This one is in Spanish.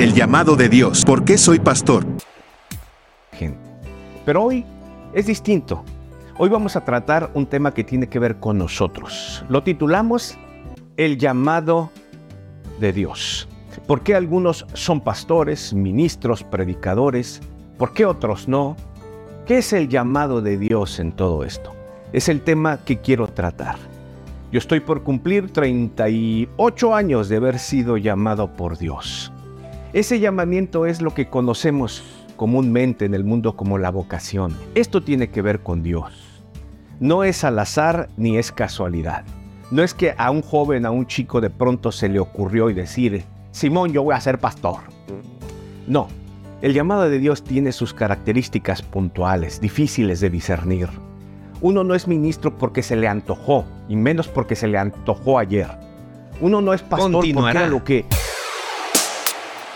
El llamado de Dios. ¿Por qué soy pastor? Pero hoy es distinto. Hoy vamos a tratar un tema que tiene que ver con nosotros. Lo titulamos El llamado de Dios. ¿Por qué algunos son pastores, ministros, predicadores? ¿Por qué otros no? ¿Qué es el llamado de Dios en todo esto? Es el tema que quiero tratar. Yo estoy por cumplir 38 años de haber sido llamado por Dios. Ese llamamiento es lo que conocemos comúnmente en el mundo como la vocación. Esto tiene que ver con Dios. No es al azar ni es casualidad. No es que a un joven, a un chico de pronto se le ocurrió y decir, Simón, yo voy a ser pastor. No, el llamado de Dios tiene sus características puntuales, difíciles de discernir. Uno no es ministro porque se le antojó, y menos porque se le antojó ayer. Uno no es pastor porque era lo que